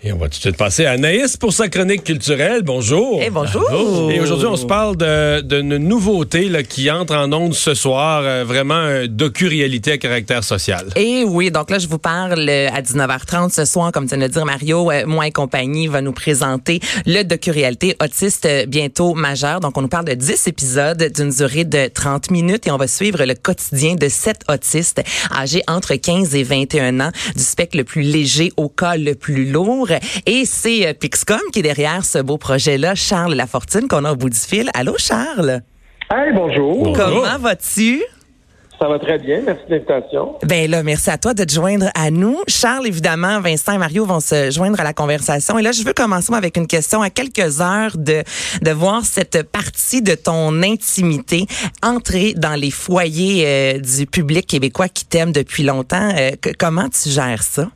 Et on va tout de suite passer à Anaïs pour sa chronique culturelle. Bonjour. Et eh, bonjour. Et aujourd'hui, on se parle d'une nouveauté là, qui entre en ondes ce soir, euh, vraiment un docu-réalité à caractère social. Et oui, donc là, je vous parle euh, à 19h30 ce soir, comme tu viens de dire, Mario, euh, moi et compagnie va nous présenter le docu-réalité Autiste bientôt majeur. Donc, on nous parle de 10 épisodes d'une durée de 30 minutes et on va suivre le quotidien de 7 autistes âgés entre 15 et 21 ans, du spectre le plus léger au cas le plus lourd. Et c'est euh, Pixcom qui est derrière ce beau projet-là, Charles Lafortune, qu'on a au bout du fil. Allô, Charles? Hey, bonjour. Comment vas-tu? Ça va très bien. Merci de l'invitation. Ben là, merci à toi de te joindre à nous. Charles, évidemment, Vincent et Mario vont se joindre à la conversation. Et là, je veux commencer avec une question à quelques heures de, de voir cette partie de ton intimité entrer dans les foyers euh, du public québécois qui t'aime depuis longtemps. Euh, comment tu gères ça?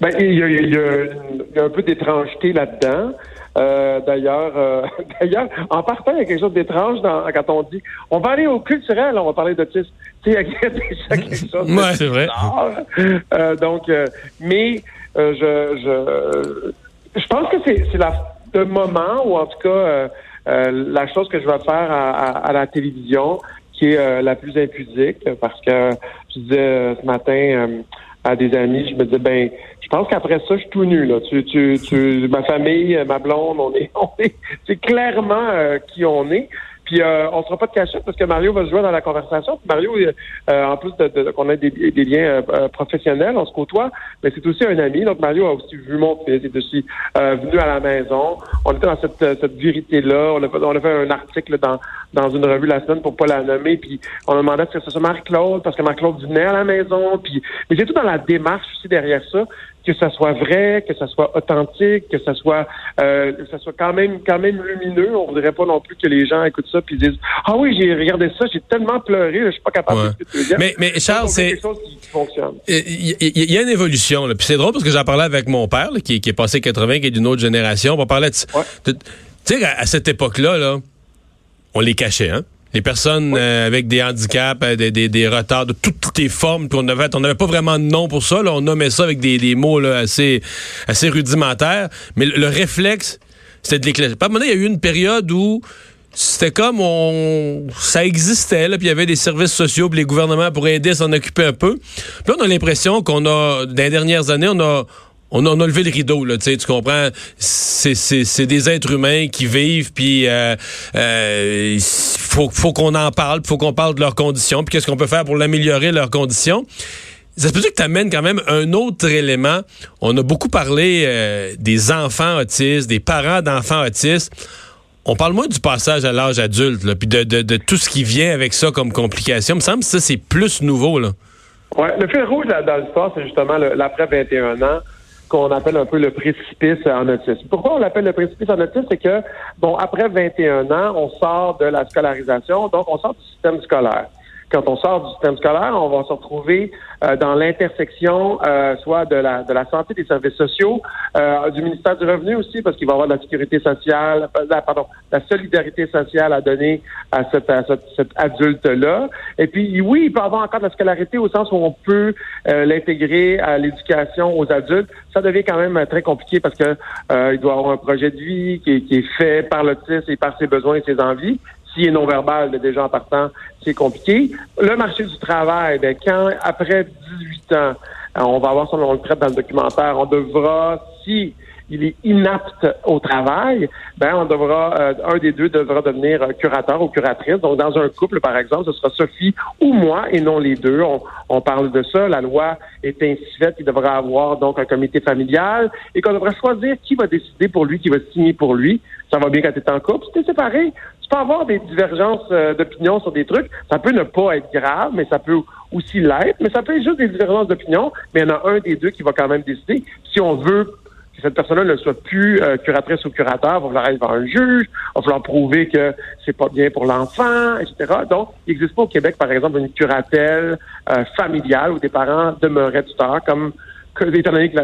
Ben, il y, a, il, y a, un peu d'étrangeté là-dedans. Euh, d'ailleurs, euh, d'ailleurs, en partant, il y a quelque chose d'étrange quand on dit on va aller au culturel, on va parler d'autisme. Tu sais, il y a quelque chose. ouais, c'est vrai. Euh, donc, euh, mais je, je, je pense que c'est, c'est la, le moment ou en tout cas la chose que je vais faire à, à, à la télévision qui est la plus impudique parce que je disais ce matin à des amis, je me disais ben je pense qu'après ça, je suis tout nu. Là. Tu, tu, tu, ma famille, ma blonde, on est, on est, c'est clairement euh, qui on est. Puis euh, on ne sera pas de cachette parce que Mario va se jouer dans la conversation. Mario, euh, en plus de, qu'on ait des, des liens euh, professionnels, on se côtoie, mais c'est aussi un ami. Donc Mario a aussi vu mon fils, il est aussi venu à la maison. On était dans cette, cette vérité-là. On a, on a fait un article dans, dans une revue la semaine pour pas la nommer. Puis on a demandé que ce soit Marc-Claude parce que Marc-Claude venait à la maison. Puis mais c'est tout dans la démarche aussi derrière ça que ça soit vrai, que ça soit authentique, que ça soit euh, que ça soit quand même quand même lumineux. On voudrait pas non plus que les gens écoutent ça puis disent ah oui j'ai regardé ça, j'ai tellement pleuré, je suis pas capable de dire. Mais mais Charles c'est quelque chose qui fonctionne. Il y, a une évolution là. Puis c'est drôle parce que j'en parlais avec mon père qui, qui, est passé 80, qui est d'une autre génération. On parlait de, tu sais à cette époque-là là, on les cachait hein. Les personnes euh, avec des handicaps, euh, des, des, des, retards de toutes, les formes, on n'avait pas vraiment de nom pour ça. Là, on nommait ça avec des, des mots là, assez, assez rudimentaires. Mais le, réflexe, c'était de l'éclairage. Pas un moment il y a eu une période où c'était comme on ça existait là puis il y avait des services sociaux puis les gouvernements pour aider à s'en occuper un peu. là on a l'impression qu'on a dans les dernières années on a on a, levé le rideau, là, tu comprends? C'est des êtres humains qui vivent, puis euh, euh, faut, qu'on en parle, faut qu'on parle de leurs conditions, puis qu'est-ce qu'on peut faire pour l'améliorer, leurs conditions. Ça se peut que tu amènes quand même un autre élément? On a beaucoup parlé euh, des enfants autistes, des parents d'enfants autistes. On parle moins du passage à l'âge adulte, puis de, tout ce qui vient avec ça comme complication. Il me semble que ça, c'est plus nouveau. Là. Ouais, le fil rouge dans l'histoire, c'est justement l'après 21 ans qu'on appelle un peu le précipice en autisme. Pourquoi on l'appelle le précipice en autisme? C'est que, bon, après 21 ans, on sort de la scolarisation, donc on sort du système scolaire quand on sort du système scolaire, on va se retrouver euh, dans l'intersection euh, soit de la de la santé, des services sociaux, euh, du ministère du Revenu aussi, parce qu'il va y avoir de la sécurité sociale, pardon, la solidarité sociale à donner à cet, à cet, adulte-là. Et puis oui, il peut y avoir encore de la scolarité au sens où on peut l'intégrer à l'éducation aux adultes. Ça devient quand même très compliqué parce que il doit avoir un projet de vie qui qui est fait par l'autisme et par ses besoins et ses envies est non-verbal, déjà en partant, c'est compliqué. Le marché du travail, ben, quand après 18 ans, on va avoir son on le traite dans le documentaire, on devra, si il est inapte au travail, ben on devra, euh, un des deux devra devenir curateur ou curatrice. Donc, dans un couple, par exemple, ce sera Sophie ou moi et non les deux. On, on parle de ça. La loi est ainsi faite qu'il devra avoir donc un comité familial et qu'on devra choisir qui va décider pour lui, qui va signer pour lui. Ça va bien quand tu en couple. Si tu séparé, tu peux avoir des divergences euh, d'opinion sur des trucs. Ça peut ne pas être grave, mais ça peut aussi l'être. Mais ça peut être juste des divergences d'opinion. Mais il y en a un des deux qui va quand même décider. Si on veut que cette personne-là ne soit plus euh, curatrice ou curateur, va falloir aller devant un juge, va falloir prouver que c'est pas bien pour l'enfant, etc. Donc, il n'existe pas au Québec, par exemple, une curatelle euh, familiale où des parents demeuraient tuteurs, comme étant donné que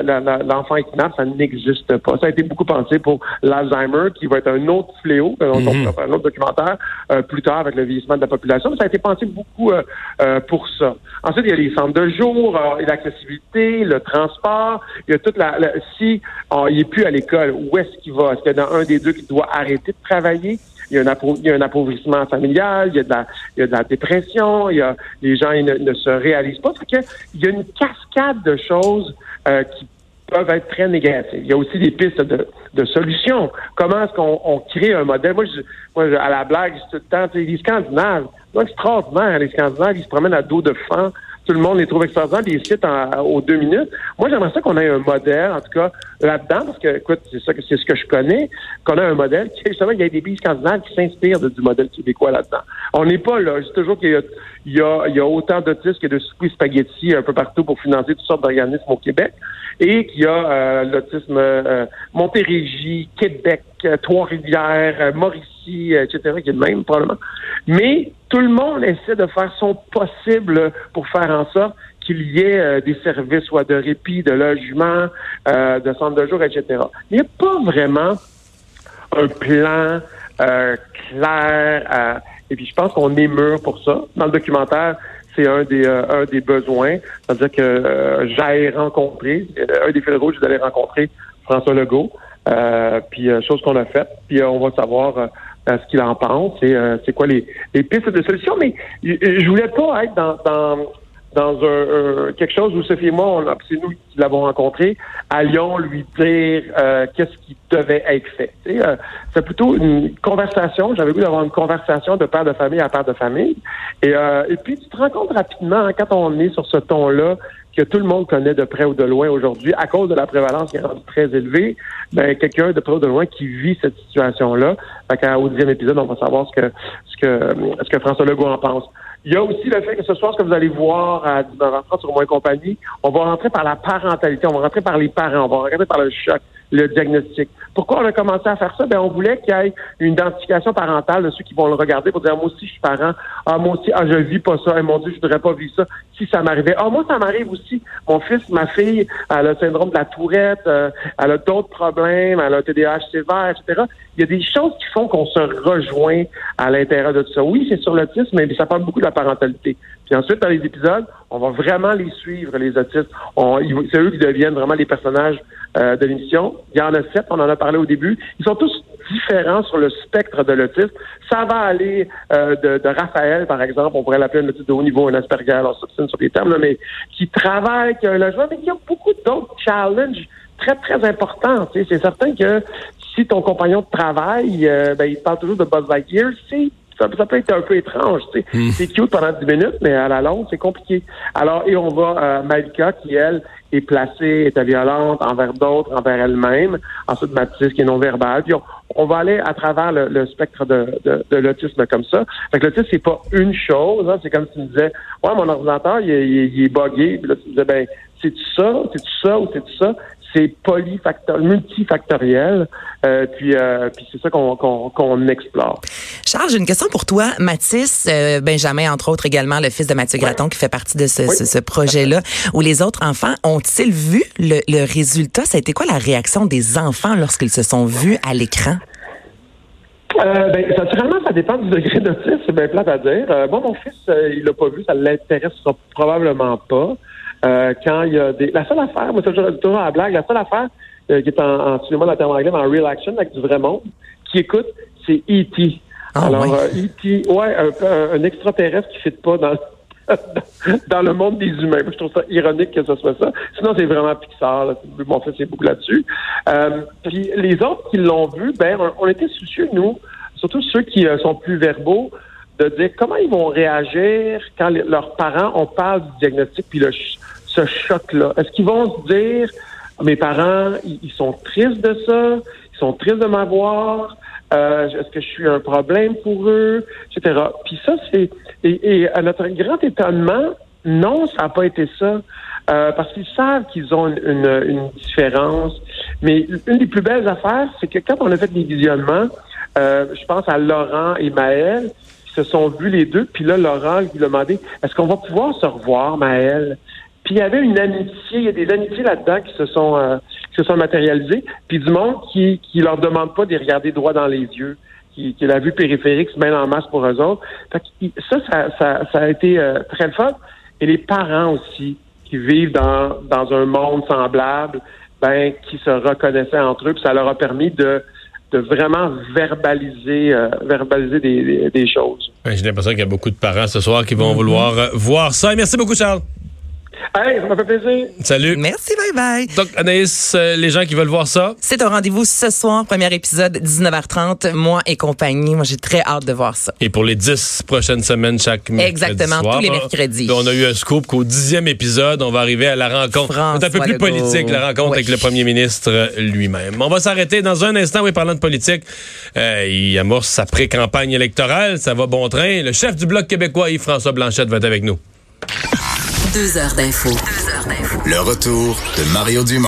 l'enfant est kidnappé, ça n'existe pas. Ça a été beaucoup pensé pour l'Alzheimer, qui va être un autre fléau, on mm faire un autre documentaire euh, plus tard avec le vieillissement de la population, mais ça a été pensé beaucoup euh, euh, pour ça. Ensuite, il y a les centres de jour, l'accessibilité, le transport, il y a toute la... si il n'est plus à l'école, où est-ce qu'il va? Est-ce qu'il y a un des deux qui doit arrêter de travailler? Il y, a un un appauvrissement familial, il y a de la, il y a de la dépression, il y a, les gens ne, ne, se réalisent pas. que il y a une cascade de choses euh, qui peuvent être très négatives. Il y a aussi des pistes de, de solutions. Comment est-ce qu'on on crée un modèle? Moi, je, moi, à la blague, tout le temps, les Scandinaves, c'est les Scandinaves, ils se promènent à dos de fan tout le monde les trouve extraordinaires, les sites aux deux minutes. Moi, j'aimerais ça qu'on ait un modèle, en tout cas, là-dedans, parce que, écoute, c'est ça que c'est ce que je connais, qu'on a un modèle qui, justement, il y a des pays scandinaves qui s'inspirent du modèle québécois là-dedans. On n'est pas là. Je toujours qu'il y a, il y a, y a autant d'autistes que de spaghetti un peu partout pour financer toutes sortes d'organismes au Québec et qu'il y a euh, l'autisme euh, Montérégie, Québec, euh, Trois-Rivières, euh, Mauricie, etc., qui est le même probablement. Mais tout le monde essaie de faire son possible pour faire en sorte qu'il y ait des services soit de répit, de logement, de centre de jour, etc. Il n'y a pas vraiment un plan clair. et puis je pense qu'on est mûr pour ça. Dans le documentaire, c'est un des un des besoins. C'est-à-dire que j'ai rencontré, un des fils rouges, d'aller rencontrer François Legault. Euh, puis euh, chose qu'on a faite, puis euh, on va savoir ce qu'il en pense et c'est quoi les, les, pistes de solution. Mais je voulais pas être dans, dans, dans un, quelque chose où Sophie et moi, c'est nous qui l'avons rencontré, allions lui dire qu'est-ce qui devait être fait. c'est plutôt une conversation. J'avais voulu d'avoir une conversation de père de famille à père de famille. Et, et puis tu te rends compte rapidement hein, quand on est sur ce ton-là que tout le monde connaît de près ou de loin aujourd'hui, à cause de la prévalence qui est très élevée, ben, quelqu'un de près ou de loin qui vit cette situation-là. Au dixième épisode, on va savoir ce que, ce que, ce que François Legault en pense. Il y a aussi le fait que ce soir, ce que vous allez voir à 19h30 sur Moins Compagnie, on va rentrer par la parentalité, on va rentrer par les parents, on va rentrer par le choc, le diagnostic. Pourquoi on a commencé à faire ça? Ben, on voulait qu'il y ait une identification parentale de ceux qui vont le regarder pour dire, moi aussi, je suis parent. Ah, moi aussi, ah, je vis pas ça. Et mon Dieu, je voudrais pas vivre ça. Si ça m'arrivait. Ah, moi, ça m'arrive aussi. Mon fils, ma fille, elle a le syndrome de la tourette, euh, elle a d'autres problèmes, elle a un TDAH sévère, etc. Il y a des choses qui font qu'on se rejoint à l'intérieur de tout ça. Oui, c'est sur l'autisme, mais ça parle beaucoup de la parentalité. Puis ensuite, dans les épisodes, on va vraiment les suivre, les autistes. C'est eux qui deviennent vraiment les personnages euh, de l'émission. Il y en a sept, on en a parlé au début. Ils sont tous différents sur le spectre de l'autisme. Ça va aller euh, de, de, Raphaël, par exemple, on pourrait l'appeler un autiste de haut niveau, un Asperger, on s'obstine sur les termes, mais qui travaille, qui a un logement, mais qui a beaucoup d'autres challenges très, très importants. C'est certain que si ton compagnon de travail, euh, ben, il parle toujours de Buzz Lightyear, c'est ça, peut être un peu étrange. Tu sais. Hmm. C'est cute pendant 10 minutes, mais à la longue, c'est compliqué. Alors, et on va euh, Malika, qui, elle, est placée, est violente envers d'autres, envers elle-même. Ensuite, Mathis, qui est non-verbal. Puis on, va aller à travers le, spectre de, de, l'autisme comme ça. Fait que l'autisme, c'est pas une chose. Hein. C'est comme si tu me disais, ouais, mon ordinateur, il, il, il est buggé. Puis là, tu me disais, ben, c'est ça, c'est ça ou c'est ça c'est polyfactoriel, multifactoriel, euh, puis, euh, puis c'est ça qu'on explore. Charles, j'ai une question pour toi. Mathis, euh, Benjamin, entre autres également, le fils de Mathieu Graton, qui fait partie de ce, ce, projet-là, où les autres enfants ont-ils vu le, le résultat? Ça a été quoi la réaction des enfants lorsqu'ils se sont vus à l'écran? Euh, ben, naturellement, ça dépend du degré d'autisme, c'est bien plate à dire. Euh, moi, mon fils, il l'a pas vu, ça l'intéressera probablement pas. Euh, quand il y a des. La seule affaire, moi, toujours, toujours à la blague, la seule affaire euh, qui est en, en cinéma dans anglais, en real action, avec du vrai monde, qui écoute, c'est E.T. Ah, Alors, E.T., euh, ouais, un, un, extraterrestre qui ne fit pas dans, dans le monde des humains. je trouve ça ironique que ce soit ça. Sinon, c'est vraiment Pixar. Là. Mon fait, c'est beaucoup là-dessus. Euh, puis les autres qui l'ont vu, ben, on, était soucieux, nous, surtout ceux qui sont plus verbaux, de dire comment ils vont réagir quand leurs parents, on parle du diagnostic puis le, ce choc-là. Est-ce qu'ils vont se dire, mes parents, ils, sont tristes de ça, ils sont tristes de m'avoir, euh, est-ce que je suis un problème pour eux, etc. Puis ça, c'est... Et, à notre grand étonnement, non, ça n'a pas été ça. Euh, parce qu'ils savent qu'ils ont une, une, différence. Mais une des plus belles affaires, c'est que quand on a fait des visionnements, euh, je pense à Laurent et Maël, se sont vus les deux. Puis là, Laurent lui demandait, est-ce qu'on va pouvoir se revoir, Maëlle? Il y avait une amitié, il y a des amitiés là-dedans qui se sont euh, qui se sont matérialisées, puis du monde qui qui leur demande pas de regarder droit dans les yeux, qui, qui la vue périphérique se met en masse pour eux autres. ça, ça, ça, ça, a été euh, très fort. Et les parents aussi qui vivent dans dans un monde semblable, ben qui se reconnaissaient entre eux, puis ça leur a permis de de vraiment verbaliser, euh, verbaliser des, des, choses. J'ai l'impression qu'il y a beaucoup de parents ce soir qui vont vouloir euh, voir ça. Merci beaucoup, Charles. Hey, ça m'a fait plaisir. Salut. Merci, bye bye. Donc, Anaïs, euh, les gens qui veulent voir ça. C'est un rendez-vous ce soir, premier épisode, 19h30, moi et compagnie. Moi, j'ai très hâte de voir ça. Et pour les dix prochaines semaines, chaque mercredi Exactement, tous les mercredis. On a eu un scoop qu'au dixième épisode, on va arriver à la rencontre. C'est un peu plus politique, la rencontre avec le premier ministre lui-même. On va s'arrêter dans un instant, oui, parlant de politique. Euh, il amorce sa pré-campagne électorale, ça va bon train. Le chef du Bloc québécois, Yves-François Blanchette, va être avec nous. Deux heures d'info. Le retour de Mario Dumont.